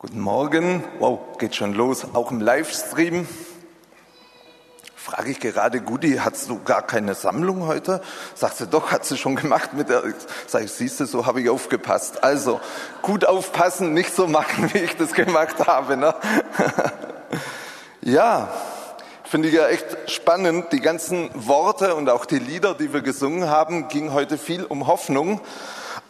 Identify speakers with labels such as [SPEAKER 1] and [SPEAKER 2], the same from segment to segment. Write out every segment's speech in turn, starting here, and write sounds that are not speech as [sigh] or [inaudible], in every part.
[SPEAKER 1] Guten Morgen. Wow, geht schon los. Auch im Livestream. Frage ich gerade, Gudi, hast du gar keine Sammlung heute? Sagt sie, doch, hat sie schon gemacht mit der, sag ich, siehst du, so habe ich aufgepasst. Also, gut aufpassen, nicht so machen, wie ich das gemacht habe, ne? [laughs] ja, finde ich ja echt spannend. Die ganzen Worte und auch die Lieder, die wir gesungen haben, ging heute viel um Hoffnung.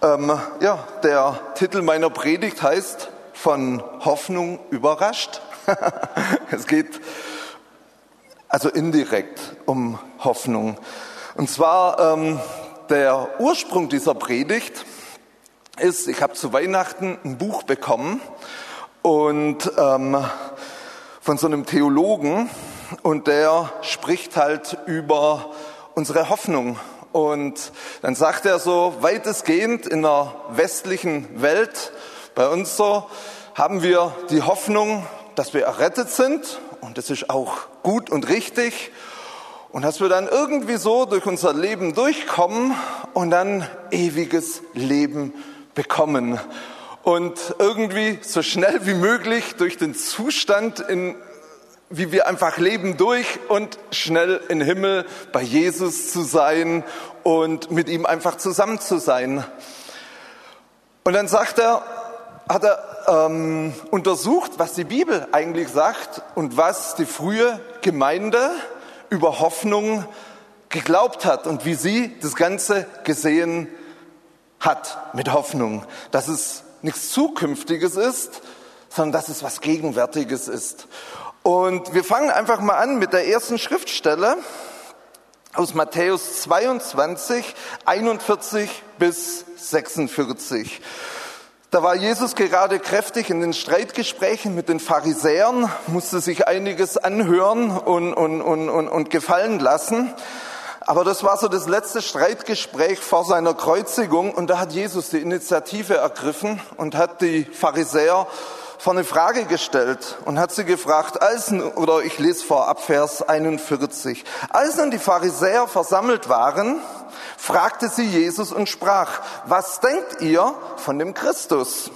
[SPEAKER 1] Ähm, ja, der Titel meiner Predigt heißt, von Hoffnung überrascht. [laughs] es geht also indirekt um Hoffnung. Und zwar ähm, der Ursprung dieser Predigt ist, ich habe zu Weihnachten ein Buch bekommen und ähm, von so einem Theologen und der spricht halt über unsere Hoffnung. Und dann sagt er so, weitestgehend in der westlichen Welt bei uns so haben wir die Hoffnung, dass wir errettet sind und das ist auch gut und richtig und dass wir dann irgendwie so durch unser Leben durchkommen und dann ewiges Leben bekommen und irgendwie so schnell wie möglich durch den Zustand, in, wie wir einfach leben, durch und schnell im Himmel bei Jesus zu sein und mit ihm einfach zusammen zu sein. Und dann sagt er, hat er ähm, untersucht, was die Bibel eigentlich sagt und was die frühe Gemeinde über Hoffnung geglaubt hat und wie sie das Ganze gesehen hat mit Hoffnung, dass es nichts Zukünftiges ist, sondern dass es was Gegenwärtiges ist. Und wir fangen einfach mal an mit der ersten Schriftstelle aus Matthäus 22, 41 bis 46. Da war Jesus gerade kräftig in den Streitgesprächen mit den Pharisäern, musste sich einiges anhören und, und, und, und, und gefallen lassen. Aber das war so das letzte Streitgespräch vor seiner Kreuzigung und da hat Jesus die Initiative ergriffen und hat die Pharisäer vor eine Frage gestellt und hat sie gefragt, als, oder ich lese vor ab Vers 41, als nun die Pharisäer versammelt waren, fragte sie Jesus und sprach, was denkt ihr von dem Christus?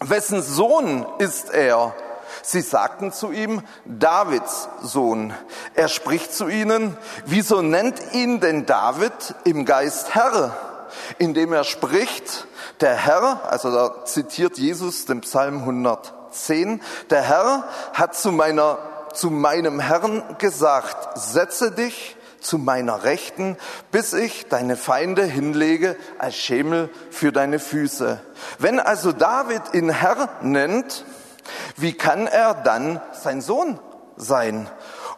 [SPEAKER 1] Wessen Sohn ist er? Sie sagten zu ihm, Davids Sohn. Er spricht zu ihnen, wieso nennt ihn denn David im Geist Herr? Indem er spricht, der Herr, also da zitiert Jesus den Psalm 110, der Herr hat zu meiner, zu meinem Herrn gesagt, setze dich zu meiner Rechten, bis ich deine Feinde hinlege als Schemel für deine Füße. Wenn also David ihn Herr nennt, wie kann er dann sein Sohn sein?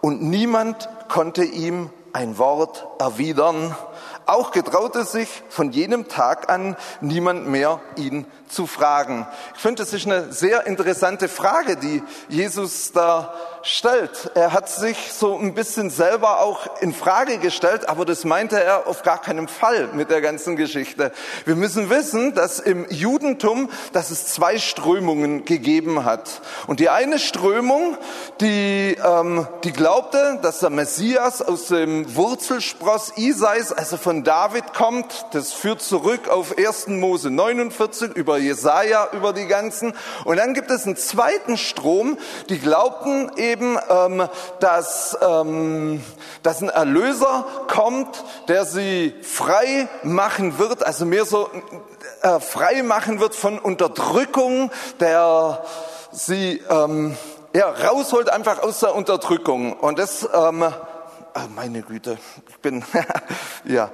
[SPEAKER 1] Und niemand konnte ihm ein Wort erwidern. Auch getraute sich von jenem Tag an niemand mehr, ihn zu fragen. Ich finde, das ist eine sehr interessante Frage, die Jesus da stellt. Er hat sich so ein bisschen selber auch in Frage gestellt, aber das meinte er auf gar keinen Fall mit der ganzen Geschichte. Wir müssen wissen, dass im Judentum, dass es zwei Strömungen gegeben hat. Und die eine Strömung, die, ähm, die glaubte, dass der Messias aus dem Wurzelspross Isais, also von David kommt. Das führt zurück auf 1. Mose 49 über Jesaja, über die ganzen. Und dann gibt es einen zweiten Strom, die glaubten eben, ähm, dass, ähm, dass ein Erlöser kommt, der sie frei machen wird, also mehr so äh, frei machen wird von Unterdrückung, der sie ähm, ja, rausholt einfach aus der Unterdrückung. Und das, ähm, oh meine Güte, ich bin, [laughs] ja,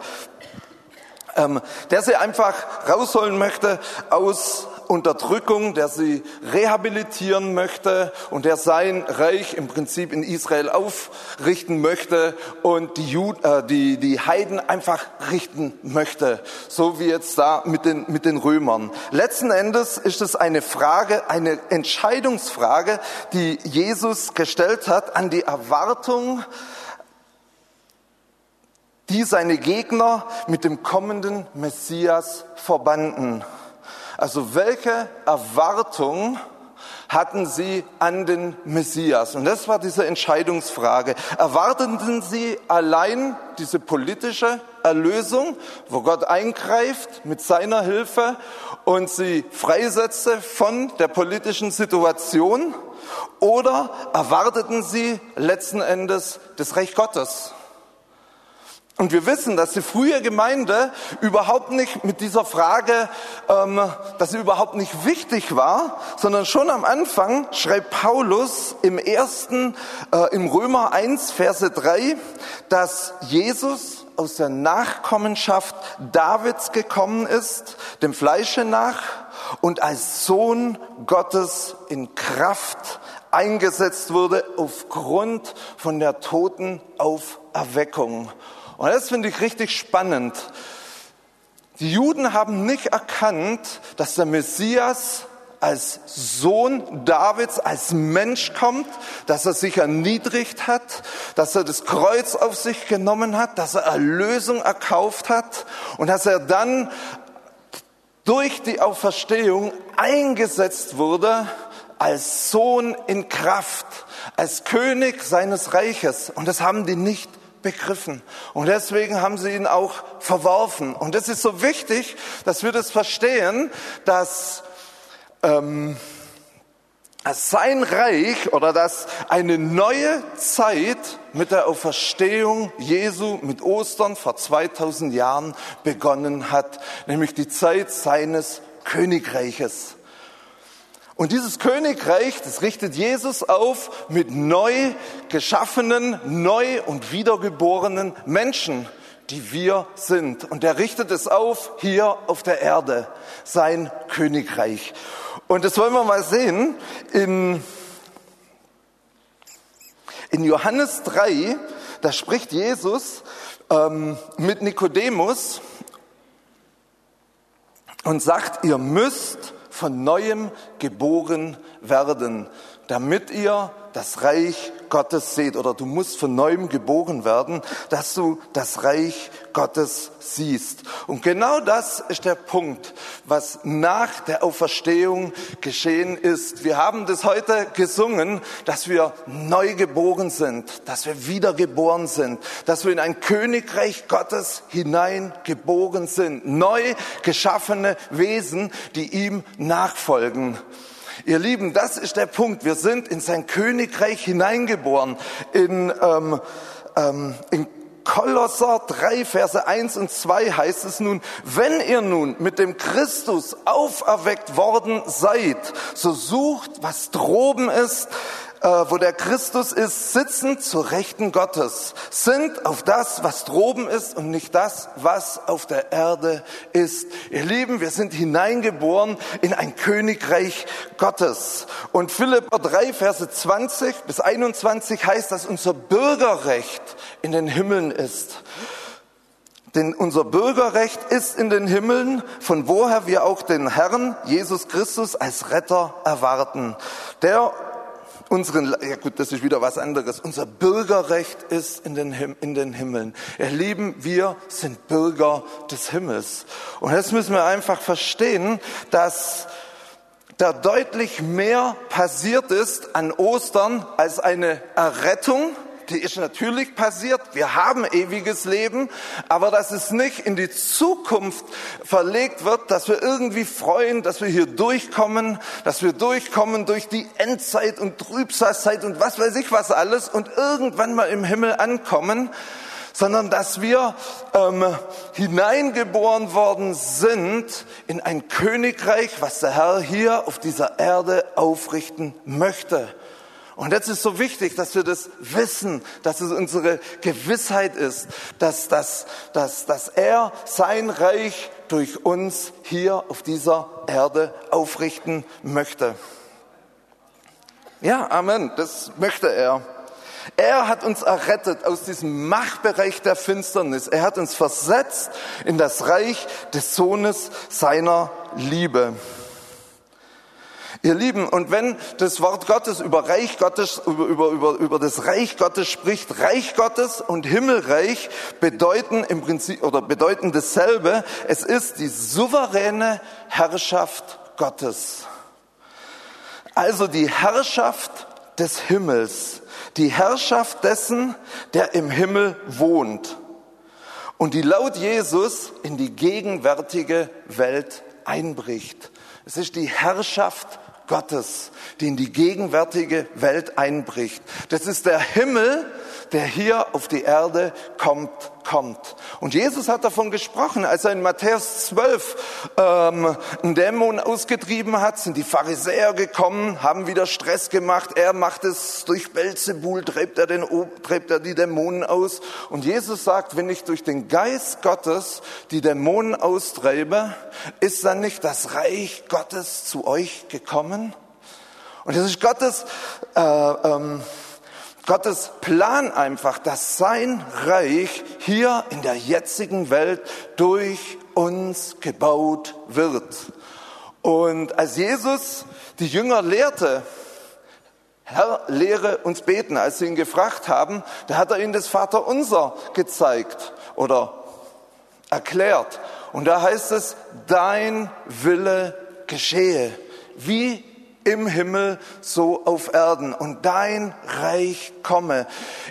[SPEAKER 1] ähm, der sie einfach rausholen möchte aus Unterdrückung, der sie rehabilitieren möchte und der sein Reich im Prinzip in Israel aufrichten möchte und die, Jud äh, die, die Heiden einfach richten möchte, so wie jetzt da mit den, mit den Römern. Letzten Endes ist es eine Frage, eine Entscheidungsfrage, die Jesus gestellt hat an die Erwartung, die seine Gegner mit dem kommenden Messias verbanden. Also welche Erwartung hatten sie an den Messias? Und das war diese Entscheidungsfrage. Erwarteten sie allein diese politische Erlösung, wo Gott eingreift mit seiner Hilfe und sie freisetze von der politischen Situation? Oder erwarteten sie letzten Endes das Reich Gottes? Und wir wissen, dass die frühe Gemeinde überhaupt nicht mit dieser Frage, ähm, dass sie überhaupt nicht wichtig war, sondern schon am Anfang schreibt Paulus im ersten, äh, im Römer 1, Verse 3, dass Jesus aus der Nachkommenschaft Davids gekommen ist, dem Fleische nach, und als Sohn Gottes in Kraft eingesetzt wurde aufgrund von der toten Auferweckung. Und das finde ich richtig spannend. Die Juden haben nicht erkannt, dass der Messias als Sohn Davids, als Mensch kommt, dass er sich erniedrigt hat, dass er das Kreuz auf sich genommen hat, dass er Erlösung erkauft hat und dass er dann durch die Auferstehung eingesetzt wurde als Sohn in Kraft, als König seines Reiches. Und das haben die nicht begriffen. Und deswegen haben sie ihn auch verworfen. Und es ist so wichtig, dass wir das verstehen, dass, ähm, dass sein Reich oder dass eine neue Zeit mit der Auferstehung Jesu, mit Ostern vor 2000 Jahren begonnen hat, nämlich die Zeit seines Königreiches. Und dieses Königreich, das richtet Jesus auf mit neu geschaffenen, neu und wiedergeborenen Menschen, die wir sind. Und er richtet es auf hier auf der Erde, sein Königreich. Und das wollen wir mal sehen in, in Johannes 3, da spricht Jesus ähm, mit Nikodemus und sagt, ihr müsst von neuem geboren werden, damit ihr das Reich Gottes seht. Oder du musst von neuem geboren werden, dass du das Reich Gottes siehst. Und genau das ist der Punkt, was nach der Auferstehung geschehen ist. Wir haben das heute gesungen, dass wir neu geboren sind, dass wir wiedergeboren sind, dass wir in ein Königreich Gottes hineingeboren sind. Neu geschaffene Wesen, die ihm nachfolgen. Ihr Lieben, das ist der Punkt. Wir sind in sein Königreich hineingeboren. In, ähm, ähm, in Kolosser 3, Verse 1 und 2 heißt es nun, wenn ihr nun mit dem Christus auferweckt worden seid, so sucht, was droben ist, wo der Christus ist, sitzen zur Rechten Gottes, sind auf das, was droben ist und nicht das, was auf der Erde ist. Ihr Lieben, wir sind hineingeboren in ein Königreich Gottes. Und Philipper 3, Verse 20 bis 21 heißt, dass unser Bürgerrecht in den Himmeln ist. Denn unser Bürgerrecht ist in den Himmeln, von woher wir auch den Herrn Jesus Christus als Retter erwarten, der unseren, ja gut, das ist wieder was anderes. Unser Bürgerrecht ist in den, in den Himmeln. Ihr Lieben, wir sind Bürger des Himmels. Und jetzt müssen wir einfach verstehen, dass da deutlich mehr passiert ist an Ostern als eine Errettung die ist natürlich passiert. Wir haben ewiges Leben, aber dass es nicht in die Zukunft verlegt wird, dass wir irgendwie freuen, dass wir hier durchkommen, dass wir durchkommen durch die Endzeit und Trübsalzeit und was weiß ich was alles und irgendwann mal im Himmel ankommen, sondern dass wir ähm, hineingeboren worden sind in ein Königreich, was der Herr hier auf dieser Erde aufrichten möchte. Und jetzt ist so wichtig, dass wir das wissen, dass es unsere Gewissheit ist, dass, dass, dass, dass er sein Reich durch uns hier auf dieser Erde aufrichten möchte. Ja, Amen, das möchte er. Er hat uns errettet aus diesem Machtbereich der Finsternis. Er hat uns versetzt in das Reich des Sohnes seiner Liebe. Ihr Lieben, und wenn das Wort Gottes über Reich Gottes, über, über, über, über das Reich Gottes spricht, Reich Gottes und Himmelreich bedeuten im Prinzip oder bedeuten dasselbe. Es ist die souveräne Herrschaft Gottes. Also die Herrschaft des Himmels, die Herrschaft dessen, der im Himmel wohnt und die laut Jesus in die gegenwärtige Welt einbricht. Es ist die Herrschaft Gottes, die in die gegenwärtige Welt einbricht. Das ist der Himmel, der hier auf die Erde kommt, kommt. Und Jesus hat davon gesprochen, als er in Matthäus 12 ähm, einen Dämon ausgetrieben hat, sind die Pharisäer gekommen, haben wieder Stress gemacht. Er macht es durch Belzebul, treibt er, den, treibt er die Dämonen aus. Und Jesus sagt, wenn ich durch den Geist Gottes die Dämonen austreibe, ist dann nicht das Reich Gottes zu euch gekommen? Und das ist Gottes äh, ähm, Gottes Plan einfach, dass sein Reich hier in der jetzigen Welt durch uns gebaut wird. Und als Jesus die Jünger lehrte, Herr, lehre uns beten, als sie ihn gefragt haben, da hat er ihnen das Vaterunser gezeigt oder erklärt. Und da heißt es, dein Wille geschehe, wie im Himmel so auf Erden und dein Reich komme.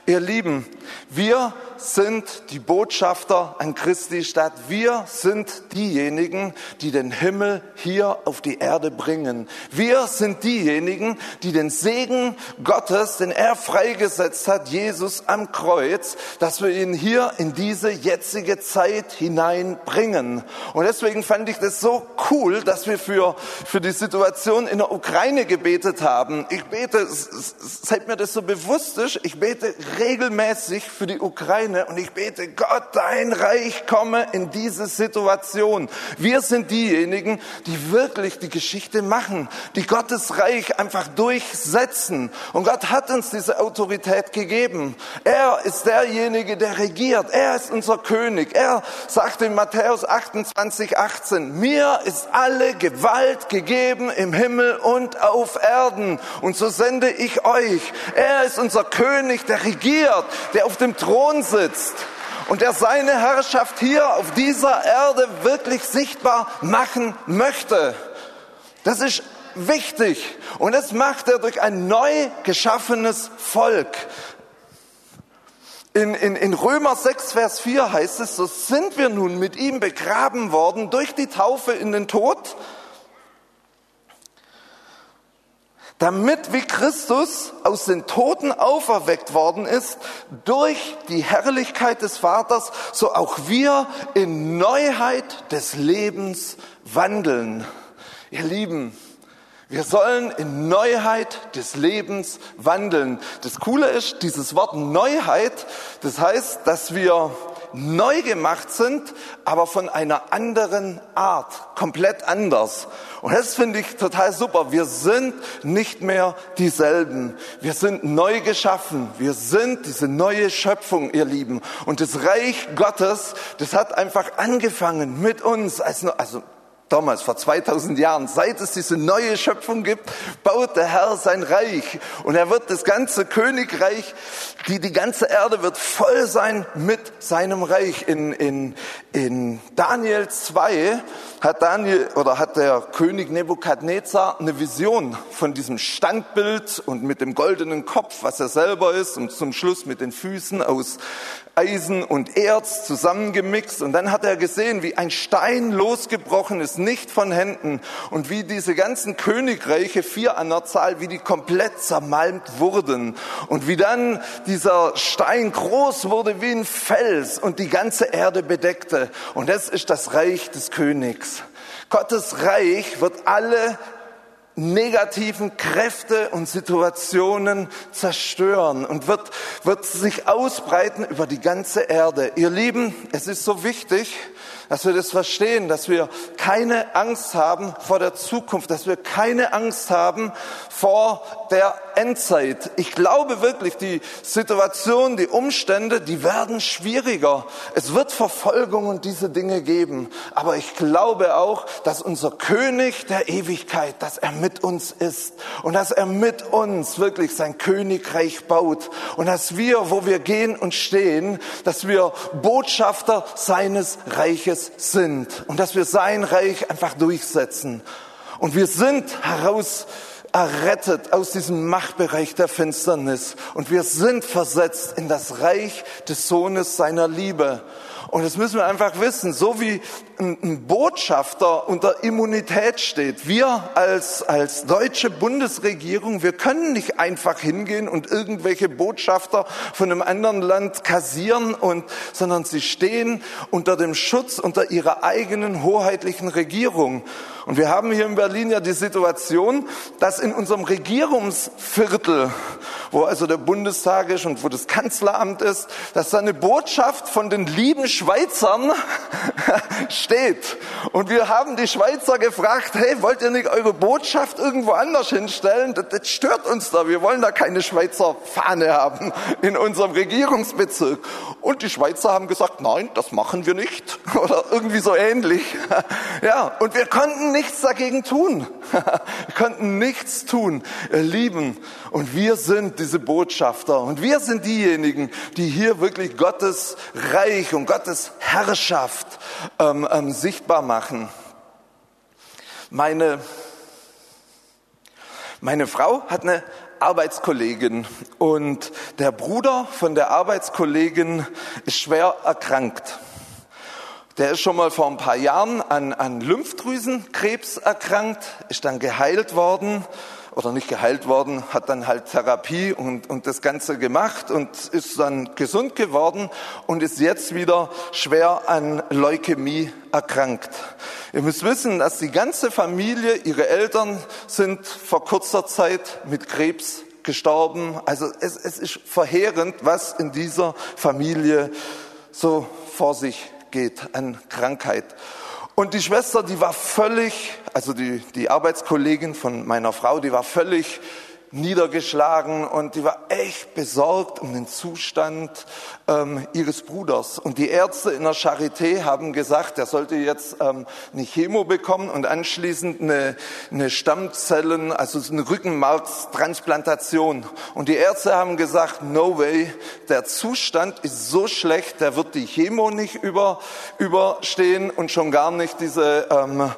[SPEAKER 1] Ihr Lieben, wir sind die Botschafter an Christi Stadt. Wir sind diejenigen, die den Himmel hier auf die Erde bringen. Wir sind diejenigen, die den Segen Gottes, den er freigesetzt hat, Jesus am Kreuz, dass wir ihn hier in diese jetzige Zeit hineinbringen. Und deswegen fand ich das so cool, dass wir für, für die Situation in der Ukraine gebetet haben. Ich bete, seid mir das so bewusst ist, ich bete regelmäßig für die Ukraine und ich bete, Gott, dein Reich komme in diese Situation. Wir sind diejenigen, die wirklich die Geschichte machen, die Gottes Reich einfach durchsetzen. Und Gott hat uns diese Autorität gegeben. Er ist derjenige, der regiert. Er ist unser König. Er sagt in Matthäus 28, 18, mir ist alle Gewalt gegeben im Himmel und auf Erden. Und so sende ich euch. Er ist unser König, der regiert, der auf dem Thron sitzt und der seine Herrschaft hier auf dieser Erde wirklich sichtbar machen möchte. Das ist wichtig und das macht er durch ein neu geschaffenes Volk. In, in, in Römer 6, Vers 4 heißt es, so sind wir nun mit ihm begraben worden durch die Taufe in den Tod, damit wie Christus aus den Toten auferweckt worden ist durch die Herrlichkeit des Vaters, so auch wir in Neuheit des Lebens wandeln. Ihr Lieben, wir sollen in Neuheit des Lebens wandeln. Das Coole ist, dieses Wort Neuheit, das heißt, dass wir neu gemacht sind, aber von einer anderen Art, komplett anders. Und das finde ich total super. Wir sind nicht mehr dieselben. Wir sind neu geschaffen. Wir sind diese neue Schöpfung, ihr Lieben. Und das Reich Gottes, das hat einfach angefangen mit uns, als, also damals, vor 2000 Jahren, seit es diese neue Schöpfung gibt, baut der Herr sein Reich. Und er wird das ganze Königreich, die, die ganze Erde wird voll sein mit seinem Reich. In, in, in Daniel 2 hat Daniel oder hat der König Nebukadnezar eine Vision von diesem Standbild und mit dem goldenen Kopf, was er selber ist, und zum Schluss mit den Füßen aus Eisen und Erz zusammengemixt. Und dann hat er gesehen, wie ein Stein losgebrochen ist, nicht von Händen, und wie diese ganzen Königreiche, vier an der Zahl, wie die komplett zermalmt wurden. Und wie dann dieser Stein groß wurde wie ein Fels und die ganze Erde bedeckte. Und das ist das Reich des Königs. Gottes Reich wird alle negativen Kräfte und Situationen zerstören und wird, wird sich ausbreiten über die ganze Erde. Ihr Lieben, es ist so wichtig, dass wir das verstehen, dass wir keine Angst haben vor der Zukunft, dass wir keine Angst haben vor der Endzeit. Ich glaube wirklich, die Situation, die Umstände, die werden schwieriger. Es wird Verfolgung und diese Dinge geben. Aber ich glaube auch, dass unser König der Ewigkeit, dass er mit uns ist und dass er mit uns wirklich sein Königreich baut und dass wir, wo wir gehen und stehen, dass wir Botschafter seines Reiches sind und dass wir sein Reich einfach durchsetzen. Und wir sind heraus errettet aus diesem Machtbereich der Finsternis und wir sind versetzt in das Reich des Sohnes seiner Liebe. Und das müssen wir einfach wissen, so wie ein Botschafter unter Immunität steht. Wir als, als deutsche Bundesregierung, wir können nicht einfach hingehen und irgendwelche Botschafter von einem anderen Land kassieren und, sondern sie stehen unter dem Schutz, unter ihrer eigenen hoheitlichen Regierung. Und wir haben hier in Berlin ja die Situation, dass in unserem Regierungsviertel, wo also der Bundestag ist und wo das Kanzleramt ist, dass da eine Botschaft von den lieben Schweizern [laughs] steht. Und wir haben die Schweizer gefragt, hey, wollt ihr nicht eure Botschaft irgendwo anders hinstellen? Das, das stört uns da. Wir wollen da keine Schweizer Fahne haben in unserem Regierungsbezirk. Und die Schweizer haben gesagt, nein, das machen wir nicht. [laughs] Oder irgendwie so ähnlich. Ja, und wir konnten nichts dagegen tun. [laughs] Wir konnten nichts tun, ihr Lieben. Und wir sind diese Botschafter. Und wir sind diejenigen, die hier wirklich Gottes Reich und Gottes Herrschaft ähm, ähm, sichtbar machen. Meine, meine Frau hat eine Arbeitskollegin und der Bruder von der Arbeitskollegin ist schwer erkrankt. Der ist schon mal vor ein paar Jahren an, an Lymphdrüsenkrebs erkrankt, ist dann geheilt worden oder nicht geheilt worden, hat dann halt Therapie und, und das Ganze gemacht und ist dann gesund geworden und ist jetzt wieder schwer an Leukämie erkrankt. Ihr müsst wissen, dass die ganze Familie, ihre Eltern sind vor kurzer Zeit mit Krebs gestorben. Also es, es ist verheerend, was in dieser Familie so vor sich geht an Krankheit. Und die Schwester, die war völlig, also die, die Arbeitskollegin von meiner Frau, die war völlig niedergeschlagen und die war echt besorgt um den Zustand ähm, ihres Bruders. Und die Ärzte in der Charité haben gesagt, er sollte jetzt ähm, eine Chemo bekommen und anschließend eine, eine Stammzellen, also eine Rückenmarkstransplantation. Und die Ärzte haben gesagt, no way, der Zustand ist so schlecht, der wird die Chemo nicht über, überstehen und schon gar nicht diese ähm,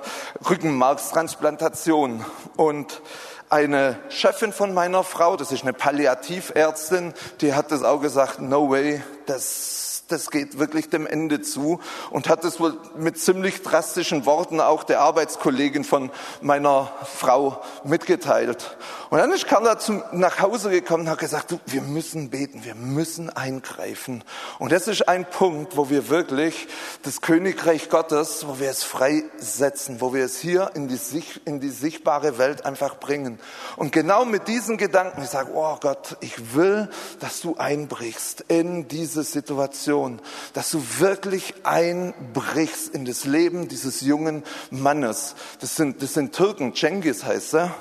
[SPEAKER 1] Rückenmarkstransplantation. Und eine Chefin von meiner Frau, das ist eine Palliativärztin, die hat das auch gesagt, no way, das das geht wirklich dem Ende zu und hat es wohl mit ziemlich drastischen Worten auch der Arbeitskollegin von meiner Frau mitgeteilt. Und dann ist Carla zum, nach Hause gekommen und hat gesagt, du, wir müssen beten, wir müssen eingreifen. Und das ist ein Punkt, wo wir wirklich das Königreich Gottes, wo wir es freisetzen, wo wir es hier in die, in die sichtbare Welt einfach bringen. Und genau mit diesen Gedanken, ich sage, oh Gott, ich will, dass du einbrichst in diese Situation, dass du wirklich einbrichst in das Leben dieses jungen Mannes. Das sind, das sind Türken, Cengiz heißt er.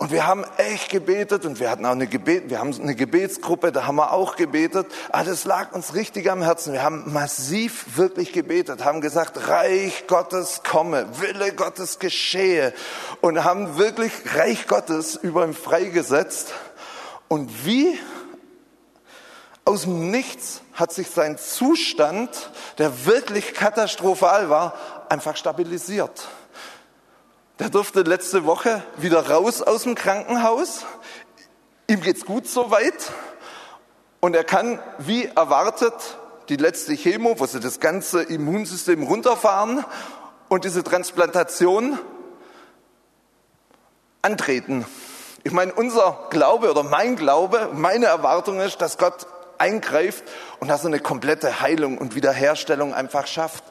[SPEAKER 1] Und wir haben echt gebetet und wir hatten auch eine Gebet, wir haben eine Gebetsgruppe, da haben wir auch gebetet. Aber das lag uns richtig am Herzen. Wir haben massiv wirklich gebetet, haben gesagt, Reich Gottes komme, Wille Gottes geschehe und haben wirklich Reich Gottes über ihm freigesetzt. Und wie aus dem Nichts hat sich sein Zustand, der wirklich katastrophal war, einfach stabilisiert. Der durfte letzte Woche wieder raus aus dem Krankenhaus. Ihm geht's gut soweit. Und er kann, wie erwartet, die letzte Chemo, wo sie das ganze Immunsystem runterfahren und diese Transplantation antreten. Ich meine, unser Glaube oder mein Glaube, meine Erwartung ist, dass Gott eingreift und dass er eine komplette Heilung und Wiederherstellung einfach schafft.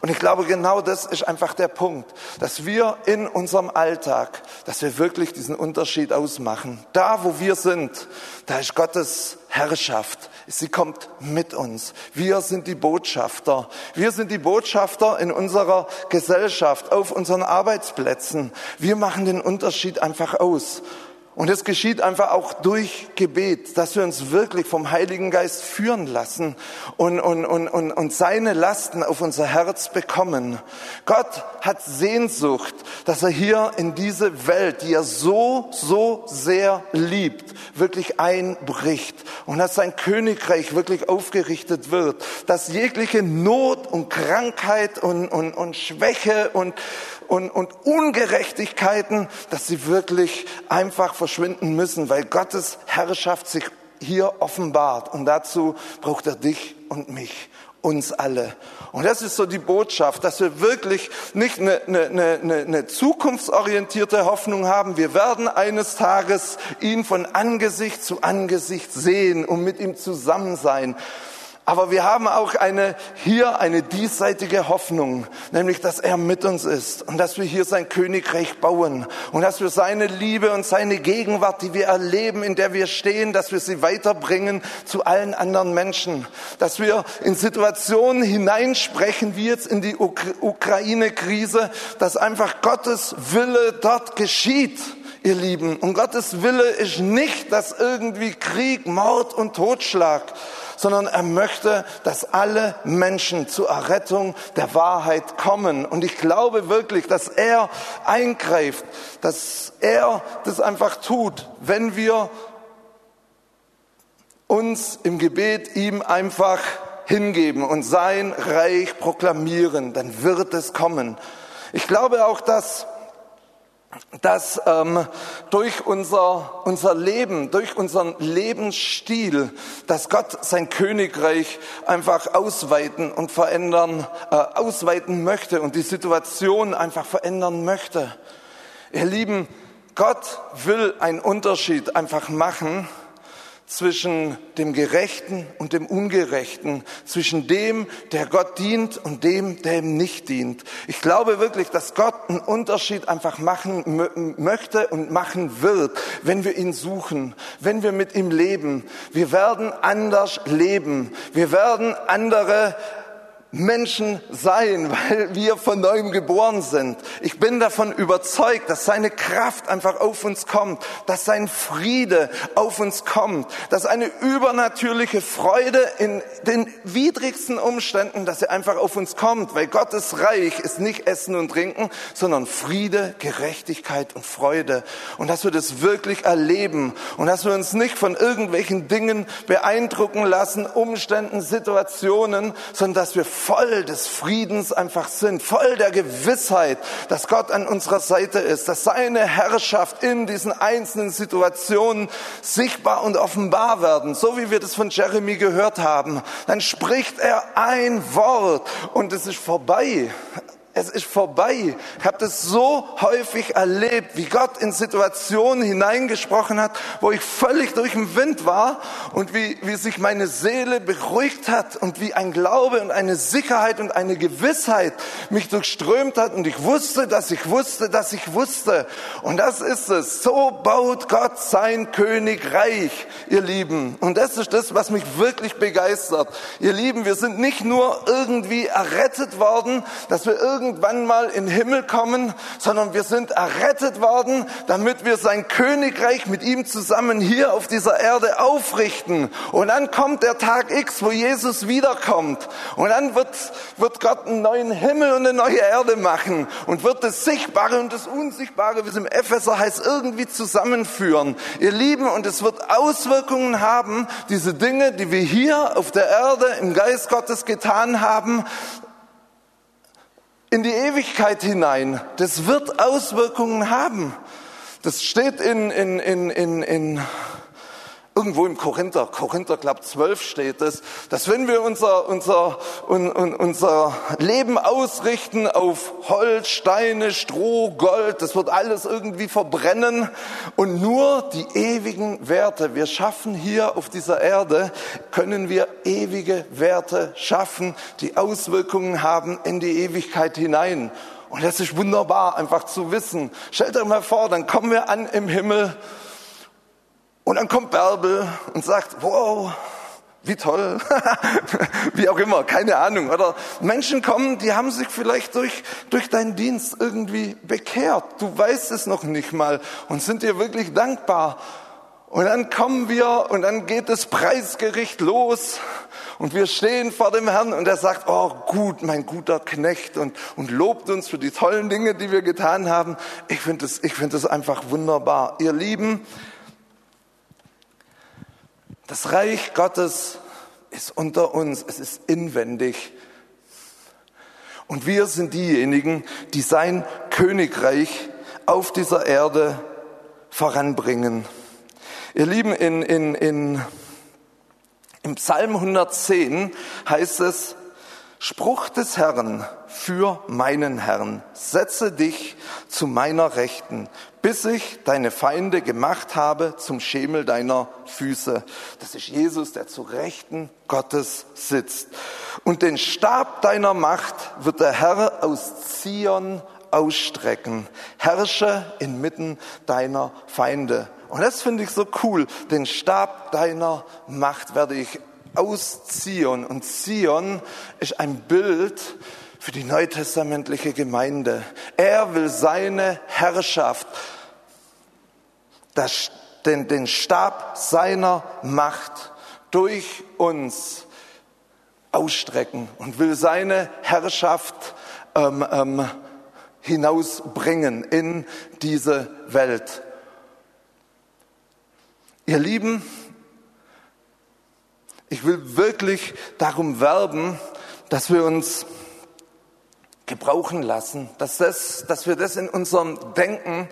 [SPEAKER 1] Und ich glaube, genau das ist einfach der Punkt, dass wir in unserem Alltag, dass wir wirklich diesen Unterschied ausmachen. Da, wo wir sind, da ist Gottes Herrschaft. Sie kommt mit uns. Wir sind die Botschafter. Wir sind die Botschafter in unserer Gesellschaft, auf unseren Arbeitsplätzen. Wir machen den Unterschied einfach aus. Und es geschieht einfach auch durch Gebet, dass wir uns wirklich vom Heiligen Geist führen lassen und, und, und, und, und seine Lasten auf unser Herz bekommen. Gott hat Sehnsucht, dass er hier in diese Welt, die er so, so sehr liebt, wirklich einbricht und dass sein Königreich wirklich aufgerichtet wird, dass jegliche Not und Krankheit und, und, und Schwäche und, und, und Ungerechtigkeiten, dass sie wirklich einfach verschwinden müssen, weil Gottes Herrschaft sich hier offenbart. Und dazu braucht er dich und mich uns alle. Und das ist so die Botschaft, dass wir wirklich nicht eine, eine, eine, eine zukunftsorientierte Hoffnung haben. Wir werden eines Tages ihn von Angesicht zu Angesicht sehen und mit ihm zusammen sein. Aber wir haben auch eine, hier eine diesseitige Hoffnung, nämlich, dass er mit uns ist und dass wir hier sein Königreich bauen und dass wir seine Liebe und seine Gegenwart, die wir erleben, in der wir stehen, dass wir sie weiterbringen zu allen anderen Menschen, dass wir in Situationen hineinsprechen, wie jetzt in die Ukraine-Krise, dass einfach Gottes Wille dort geschieht ihr Lieben. Und Gottes Wille ist nicht, dass irgendwie Krieg, Mord und Totschlag, sondern er möchte, dass alle Menschen zur Errettung der Wahrheit kommen. Und ich glaube wirklich, dass er eingreift, dass er das einfach tut, wenn wir uns im Gebet ihm einfach hingeben und sein Reich proklamieren, dann wird es kommen. Ich glaube auch, dass dass ähm, durch unser, unser Leben, durch unseren Lebensstil, dass Gott sein Königreich einfach ausweiten und verändern, äh, ausweiten möchte und die Situation einfach verändern möchte. Ihr Lieben, Gott will einen Unterschied einfach machen zwischen dem Gerechten und dem Ungerechten, zwischen dem, der Gott dient und dem, der ihm nicht dient. Ich glaube wirklich, dass Gott einen Unterschied einfach machen möchte und machen wird, wenn wir ihn suchen, wenn wir mit ihm leben. Wir werden anders leben. Wir werden andere Menschen sein, [laughs] weil wir von neuem geboren sind. Ich bin davon überzeugt, dass seine Kraft einfach auf uns kommt, dass sein Friede auf uns kommt, dass eine übernatürliche Freude in den widrigsten Umständen, dass sie einfach auf uns kommt, weil Gottes Reich ist nicht Essen und Trinken, sondern Friede, Gerechtigkeit und Freude. Und dass wir das wirklich erleben und dass wir uns nicht von irgendwelchen Dingen beeindrucken lassen, Umständen, Situationen, sondern dass wir voll des Friedens einfach sind, voll der Gewissheit, dass Gott an unserer Seite ist, dass seine Herrschaft in diesen einzelnen Situationen sichtbar und offenbar werden, so wie wir das von Jeremy gehört haben. Dann spricht er ein Wort und es ist vorbei. Es ist vorbei. Ich habe das so häufig erlebt, wie Gott in Situationen hineingesprochen hat, wo ich völlig durch den Wind war und wie, wie sich meine Seele beruhigt hat und wie ein Glaube und eine Sicherheit und eine Gewissheit mich durchströmt hat und ich wusste, dass ich wusste, dass ich wusste. Und das ist es. So baut Gott sein Königreich, ihr Lieben. Und das ist das, was mich wirklich begeistert. Ihr Lieben, wir sind nicht nur irgendwie errettet worden, dass wir irgendwie irgendwann mal in den Himmel kommen, sondern wir sind errettet worden, damit wir sein Königreich mit ihm zusammen hier auf dieser Erde aufrichten. Und dann kommt der Tag X, wo Jesus wiederkommt. Und dann wird, wird Gott einen neuen Himmel und eine neue Erde machen und wird das Sichtbare und das Unsichtbare, wie es im Epheser heißt, irgendwie zusammenführen. Ihr Lieben, und es wird Auswirkungen haben, diese Dinge, die wir hier auf der Erde im Geist Gottes getan haben, in die Ewigkeit hinein. Das wird Auswirkungen haben. Das steht in, in, in, in, in irgendwo im Korinther, Korinther Club 12 steht es, dass wenn wir unser, unser, un, un, unser Leben ausrichten auf Holz, Steine, Stroh, Gold, das wird alles irgendwie verbrennen und nur die ewigen Werte, wir schaffen hier auf dieser Erde, können wir ewige Werte schaffen, die Auswirkungen haben in die Ewigkeit hinein. Und das ist wunderbar, einfach zu wissen. Stellt euch mal vor, dann kommen wir an im Himmel und dann kommt Bärbel und sagt, wow, wie toll, [laughs] wie auch immer, keine Ahnung. Oder Menschen kommen, die haben sich vielleicht durch, durch deinen Dienst irgendwie bekehrt. Du weißt es noch nicht mal und sind dir wirklich dankbar. Und dann kommen wir und dann geht das Preisgericht los und wir stehen vor dem Herrn und er sagt, oh gut, mein guter Knecht und, und lobt uns für die tollen Dinge, die wir getan haben. Ich finde es ich finde es einfach wunderbar. Ihr Lieben, das Reich Gottes ist unter uns, es ist inwendig. Und wir sind diejenigen, die sein Königreich auf dieser Erde voranbringen. Ihr Lieben, in, in, in, im Psalm 110 heißt es, Spruch des Herrn für meinen Herrn, setze dich zu meiner Rechten, bis ich deine Feinde gemacht habe zum Schemel deiner Füße. Das ist Jesus, der zu Rechten Gottes sitzt. Und den Stab deiner Macht wird der Herr aus Zion ausstrecken. Herrsche inmitten deiner Feinde. Und das finde ich so cool. Den Stab deiner Macht werde ich aus Zion. Und Zion ist ein Bild für die neutestamentliche Gemeinde. Er will seine Herrschaft, das, den, den Stab seiner Macht durch uns ausstrecken und will seine Herrschaft ähm, ähm, hinausbringen in diese Welt. Ihr Lieben, ich will wirklich darum werben, dass wir uns gebrauchen lassen, dass, das, dass wir das in unserem Denken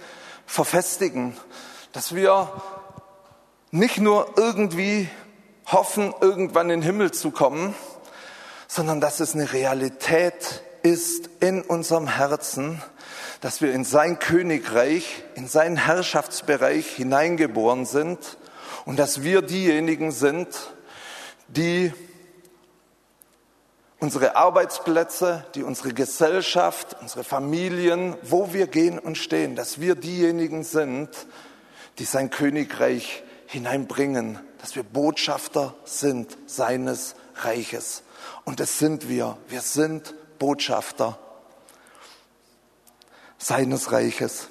[SPEAKER 1] verfestigen, dass wir nicht nur irgendwie hoffen, irgendwann in den Himmel zu kommen, sondern dass es eine Realität ist in unserem Herzen, dass wir in sein Königreich, in seinen Herrschaftsbereich hineingeboren sind und dass wir diejenigen sind, die unsere Arbeitsplätze, die unsere Gesellschaft, unsere Familien, wo wir gehen und stehen, dass wir diejenigen sind, die sein Königreich hineinbringen, dass wir Botschafter sind seines Reiches. Und das sind wir. Wir sind Botschafter seines Reiches.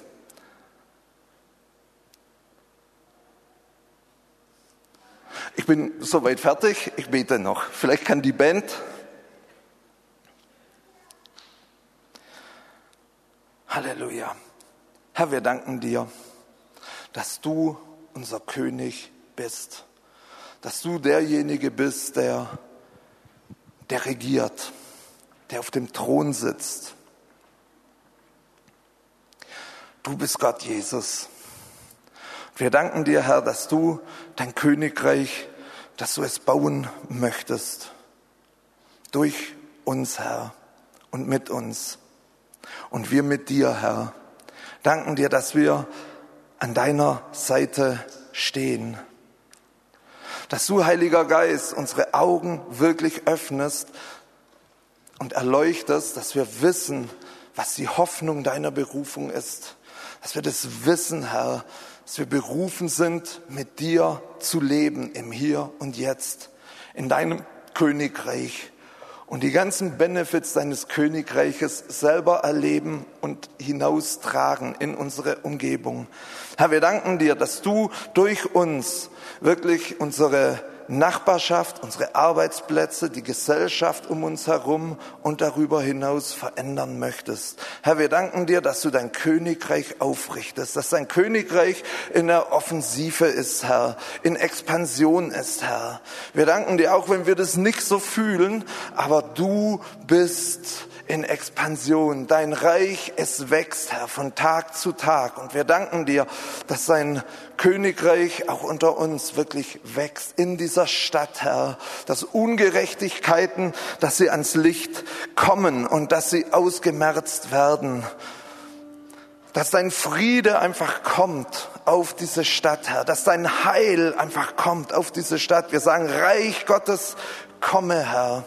[SPEAKER 1] Ich bin soweit fertig. Ich bete noch. Vielleicht kann die Band. Halleluja. Herr, wir danken dir, dass du unser König bist. Dass du derjenige bist, der, der regiert, der auf dem Thron sitzt. Du bist Gott Jesus. Wir danken dir, Herr, dass du dein Königreich, dass du es bauen möchtest. Durch uns, Herr, und mit uns. Und wir mit dir, Herr. Danken dir, dass wir an deiner Seite stehen. Dass du, Heiliger Geist, unsere Augen wirklich öffnest und erleuchtest, dass wir wissen, was die Hoffnung deiner Berufung ist. Dass wir das wissen, Herr, dass wir berufen sind, mit dir zu leben im Hier und Jetzt, in deinem Königreich und die ganzen Benefits deines Königreiches selber erleben und hinaustragen in unsere Umgebung. Herr, wir danken dir, dass du durch uns wirklich unsere Nachbarschaft, unsere Arbeitsplätze, die Gesellschaft um uns herum und darüber hinaus verändern möchtest. Herr, wir danken dir, dass du dein Königreich aufrichtest, dass dein Königreich in der Offensive ist, Herr, in Expansion ist, Herr. Wir danken dir auch, wenn wir das nicht so fühlen, aber du bist in Expansion. Dein Reich, es wächst, Herr, von Tag zu Tag. Und wir danken dir, dass dein Königreich auch unter uns wirklich wächst in dieser Stadt, Herr. Dass Ungerechtigkeiten, dass sie ans Licht kommen und dass sie ausgemerzt werden. Dass dein Friede einfach kommt auf diese Stadt, Herr. Dass dein Heil einfach kommt auf diese Stadt. Wir sagen, Reich Gottes, komme, Herr.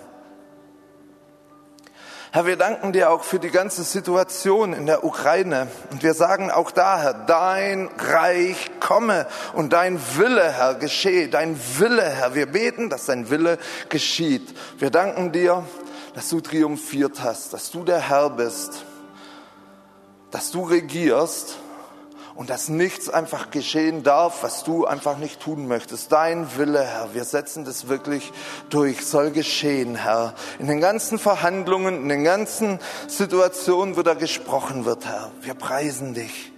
[SPEAKER 1] Herr, wir danken dir auch für die ganze Situation in der Ukraine. Und wir sagen auch da, Herr, dein Reich komme und dein Wille, Herr, geschehe. Dein Wille, Herr. Wir beten, dass dein Wille geschieht. Wir danken dir, dass du triumphiert hast, dass du der Herr bist, dass du regierst und dass nichts einfach geschehen darf, was du einfach nicht tun möchtest. Dein Wille, Herr, wir setzen das wirklich durch, soll geschehen, Herr. In den ganzen Verhandlungen, in den ganzen Situationen, wo da gesprochen wird, Herr, wir preisen dich.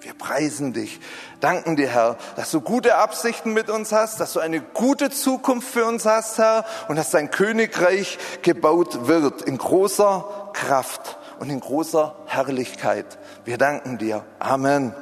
[SPEAKER 1] Wir preisen dich, danken dir, Herr, dass du gute Absichten mit uns hast, dass du eine gute Zukunft für uns hast, Herr, und dass dein Königreich gebaut wird in großer Kraft und in großer Herrlichkeit. Wir danken dir. Amen.